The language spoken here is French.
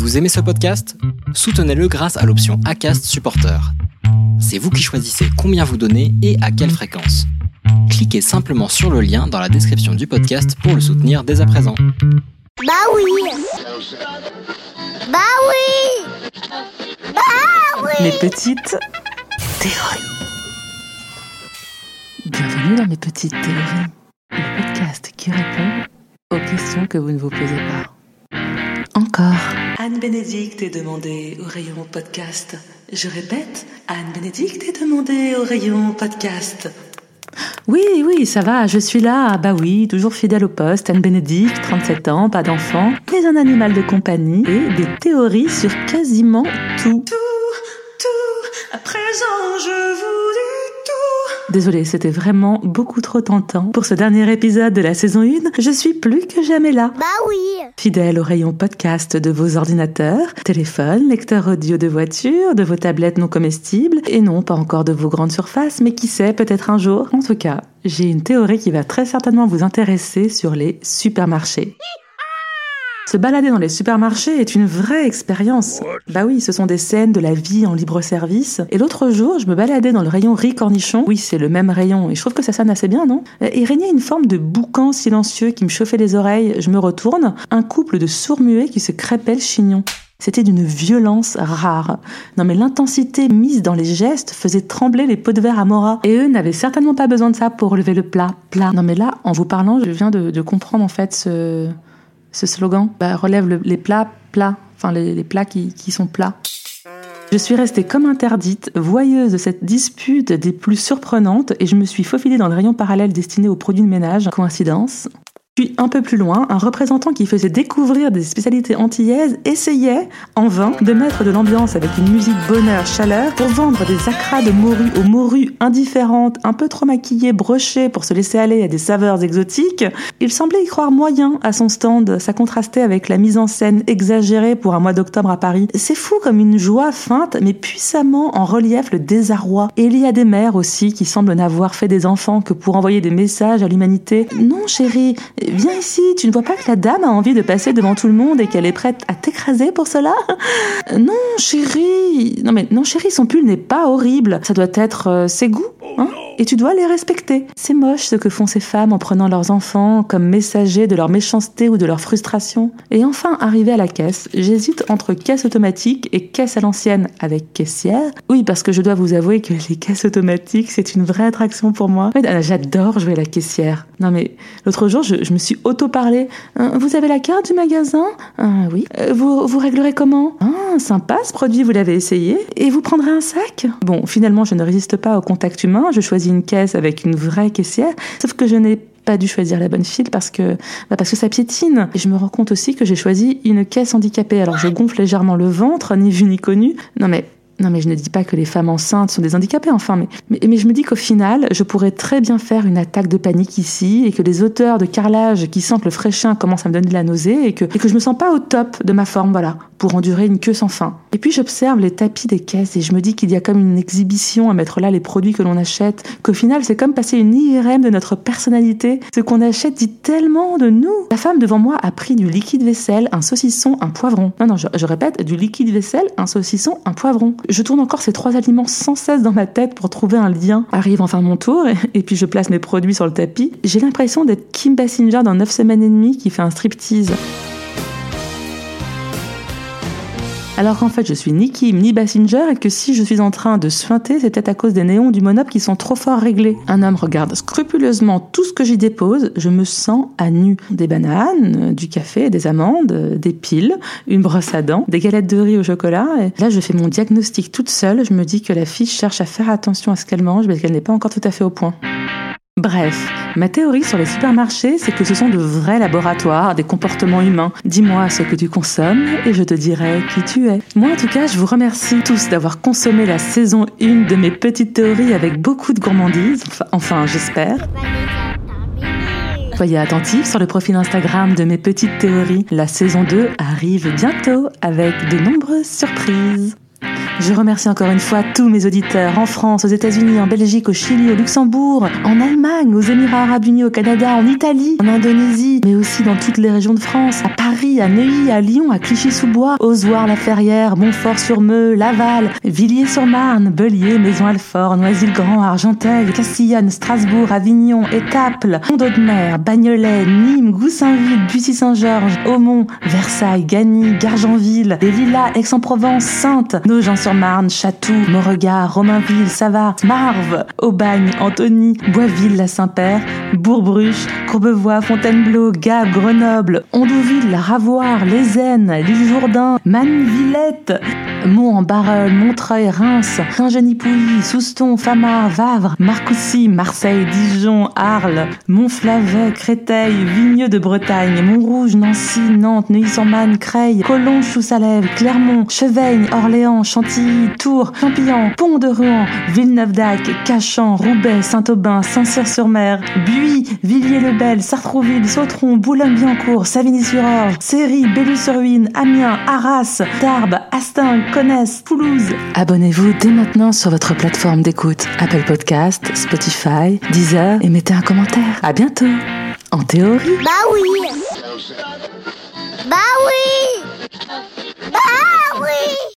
Vous aimez ce podcast? Soutenez-le grâce à l'option ACAST Supporter. C'est vous qui choisissez combien vous donnez et à quelle fréquence. Cliquez simplement sur le lien dans la description du podcast pour le soutenir dès à présent. Bah oui Bah oui Bah oui Mes petites théories. Bienvenue dans mes petites théories, le podcast qui répond aux questions que vous ne vous posez pas. Encore. Anne Bénédicte est demandée au rayon podcast. Je répète, Anne Bénédicte est demandée au rayon podcast. Oui, oui, ça va, je suis là. Bah oui, toujours fidèle au poste. Anne Bénédicte, 37 ans, pas d'enfant, mais un animal de compagnie et des théories sur quasiment tout. Tout, tout, à présent je vous. Désolée, c'était vraiment beaucoup trop tentant. Pour ce dernier épisode de la saison 1, je suis plus que jamais là. Bah oui Fidèle au rayon podcast de vos ordinateurs, téléphones, lecteurs audio de voiture, de vos tablettes non comestibles, et non pas encore de vos grandes surfaces, mais qui sait, peut-être un jour. En tout cas, j'ai une théorie qui va très certainement vous intéresser sur les supermarchés. Se balader dans les supermarchés est une vraie expérience. Bah oui, ce sont des scènes de la vie en libre service. Et l'autre jour, je me baladais dans le rayon riz cornichon. Oui, c'est le même rayon. Et je trouve que ça sonne assez bien, non? Et régnait une forme de boucan silencieux qui me chauffait les oreilles. Je me retourne. Un couple de sourds-muets qui se crêpait le chignon. C'était d'une violence rare. Non mais l'intensité mise dans les gestes faisait trembler les pots de verre à Mora. Et eux n'avaient certainement pas besoin de ça pour lever le plat. Plat. Non mais là, en vous parlant, je viens de, de comprendre en fait ce, ce slogan bah, relève le- les plats plats, enfin les, les plats qui, qui sont plats. Je suis restée comme interdite, voyeuse de cette dispute des plus surprenantes, et je me suis faufilée dans le rayon parallèle destiné aux produits de ménage. Coïncidence? Puis un peu plus loin, un représentant qui faisait découvrir des spécialités antillaises essayait, en vain, de mettre de l'ambiance avec une musique bonheur, chaleur, pour vendre des acras de morue aux morues indifférentes, un peu trop maquillées, brochées pour se laisser aller à des saveurs exotiques. Il semblait y croire moyen à son stand, ça contrastait avec la mise en scène exagérée pour un mois d'octobre à Paris. C'est fou comme une joie feinte, mais puissamment en relief le désarroi. Et il y a des mères aussi qui semblent n'avoir fait des enfants que pour envoyer des messages à l'humanité. Non chérie, viens ici, tu ne vois pas que la dame a envie de passer devant tout le monde et qu'elle est prête à t'écraser pour cela? Non chérie, non mais non chérie, son pull n'est pas horrible, ça doit être euh, ses goûts. Hein? Et tu dois les respecter. C'est moche ce que font ces femmes en prenant leurs enfants comme messagers de leur méchanceté ou de leur frustration. Et enfin, arrivé à la caisse, j'hésite entre caisse automatique et caisse à l'ancienne avec caissière? Oui, parce que je dois vous avouer que les caisses automatiques, c'est une vraie attraction pour moi. Ah, J'adore jouer la caissière. Non mais l'autre jour, je, me suis auto-parlé. Hein, vous avez la carte du magasin? Ah oui. Euh, vous, vous réglerez comment? Ah, sympa ce produit, vous l'avez essayé. Et vous prendrez un sac? Bon, finalement, je ne résiste pas au contact humain. Je choisis une caisse avec une vraie caissière. Sauf que je n'ai pas dû choisir la bonne file parce que bah parce que ça piétine. Et je me rends compte aussi que j'ai choisi une caisse handicapée. Alors je gonfle légèrement le ventre, ni vu ni connu. Non mais non mais je ne dis pas que les femmes enceintes sont des handicapés, enfin, mais, mais, je me dis qu'au final, je pourrais très bien faire une attaque de panique ici, et que les auteurs de carrelage qui sentent le fraîchien commencent à me donner de la nausée, et que, et que je me sens pas au top de ma forme, voilà, pour endurer une queue sans fin. Et puis j'observe les tapis des caisses, et je me dis qu'il y a comme une exhibition à mettre là les produits que l'on achète, qu'au final c'est comme passer une IRM de notre personnalité. Ce qu'on achète dit tellement de nous. La femme devant moi a pris du liquide vaisselle, un saucisson, un poivron. Non, non, je répète, du liquide vaisselle, un saucisson, un poivron. Je tourne encore ces trois aliments sans cesse dans ma tête pour trouver un lien. Arrive enfin mon tour, et, puis je place mes produits sur le tapis. J'ai l'impression d'être Kim Basinger dans 9 semaines et demie qui fait un striptease. Alors qu'en fait, je suis ni Kim ni Basinger et que si je suis en train de suinter, c'est peut-être à cause des néons du monop qui sont trop fort réglés. Un homme regarde scrupuleusement tout ce que j'y dépose, je me sens à nu. Des bananes, du café, des amandes, des piles, une brosse à dents, des galettes de riz au chocolat. Et là, je fais mon diagnostic toute seule, je me dis que la fille cherche à faire attention à ce qu'elle mange parce qu'elle n'est pas encore tout à fait au point. Bref, ma théorie sur les supermarchés, c'est que ce sont de vrais laboratoires des comportements humains. Dis-moi ce que tu consommes et je te dirai qui tu es. Moi, en tout cas, je vous remercie tous d'avoir consommé la saison 1 de mes petites théories avec beaucoup de gourmandise. Enfin, enfin j'espère. Soyez attentifs sur le profil Instagram de mes petites théories. La saison 2 arrive bientôt avec de nombreuses surprises. Je remercie encore une fois tous mes auditeurs en France, aux États-Unis, en Belgique, au Chili, au Luxembourg, en Allemagne, aux Émirats arabes unis, au Canada, en Italie, en Indonésie, mais aussi dans toutes les régions de France, à Paris, à Neuilly, à Lyon, à Clichy-sous-Bois, Ozoir-la-Ferrière, Montfort-sur-Meux, Laval, Villiers-sur-Marne, Bellier, Maison-Alfort, Noisy-le-Grand, Argenteuil, Castillonne, Strasbourg, Avignon, Étaples, Pont-d'Audemer, Bagnolet, Nîmes, Goussainville, Bussy-Saint-Georges, Aumont, Versailles, Gagny, Gargenville, les Lilas, Aix-en-Provence, Sainte, Nogent-sur-Marne, Chatou, Beauregard, Romainville, Savart, Marve, Aubagne, Antony, Boisville, la Saint-Père, Bourg-Bruche, Courbevoie, Fontainebleau, Gap, Grenoble, Ondouville, Ravoire, Les l'île Jourdain, Manvillette, Mont-en-Barœul, Montreuil, Reims, Saint-Genis-Pouilly, Souston, Famars, Vavre, Marcoussis, Marseille, Dijon, Arles, Montflavet, Créteil, Vigneux de Bretagne, Montrouge, Nancy, Nantes, Neuilly-sur-Marne, Creil, Collonges, Choussalève, Clermont, Cheveigne, Orléans, Chantilly, Tours, Champillon, Pont-de-Rouen, Villeneuve-d'Ac, Cachan, Roubaix, Saint-Aubin, Saint-Cyr-sur-Mer, Buis, Villiers-le-Bel, Sartrouville, Sautron, Boulogne-Billancourt, Savigny-sur-Orge, Séry, Bellus-sur-Huine, Amiens, Arras, Tarbes, Astin, Connaisse, Toulouse. Abonnez-vous dès maintenant sur votre plateforme d'écoute Apple Podcast, Spotify, Deezer et mettez un commentaire. À bientôt. En théorie. Bah oui. Bah oui. Bah oui.